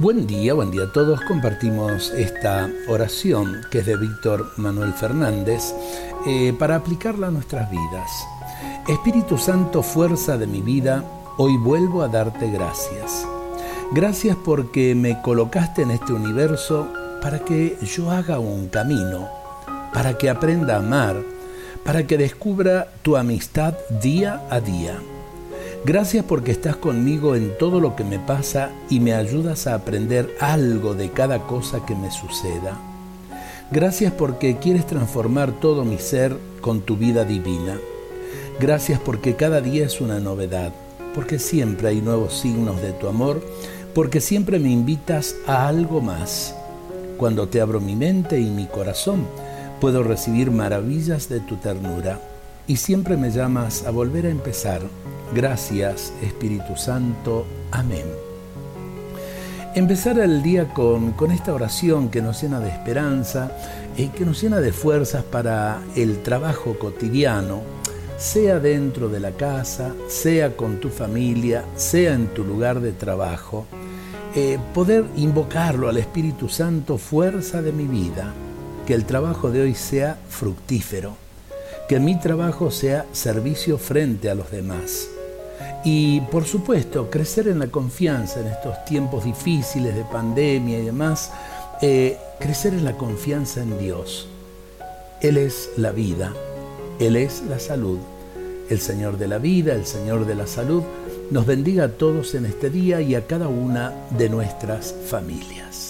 Buen día, buen día a todos. Compartimos esta oración que es de Víctor Manuel Fernández eh, para aplicarla a nuestras vidas. Espíritu Santo, fuerza de mi vida, hoy vuelvo a darte gracias. Gracias porque me colocaste en este universo para que yo haga un camino, para que aprenda a amar, para que descubra tu amistad día a día. Gracias porque estás conmigo en todo lo que me pasa y me ayudas a aprender algo de cada cosa que me suceda. Gracias porque quieres transformar todo mi ser con tu vida divina. Gracias porque cada día es una novedad, porque siempre hay nuevos signos de tu amor, porque siempre me invitas a algo más. Cuando te abro mi mente y mi corazón, puedo recibir maravillas de tu ternura y siempre me llamas a volver a empezar Gracias Espíritu Santo. Amén. Empezar el día con, esta oración que nos llena de esperanza, y que nos llena de fuerzas para el trabajo cotidiano, sea dentro de la casa, sea con tu familia, sea en tu lugar de trabajo. Eh, poder invocarlo al Espíritu Santo, fuerza de mi vida, que el trabajo de hoy sea fructífero, que mi trabajo sea servicio frente a los demás y por supuesto, crecer en la confianza en estos tiempos difíciles de pandemia y demás, eh, crecer en la confianza en Dios. Él es la vida, Él es la salud. El Señor de la vida, el Señor de la salud, nos bendiga a todos en este día y a cada una de nuestras familias.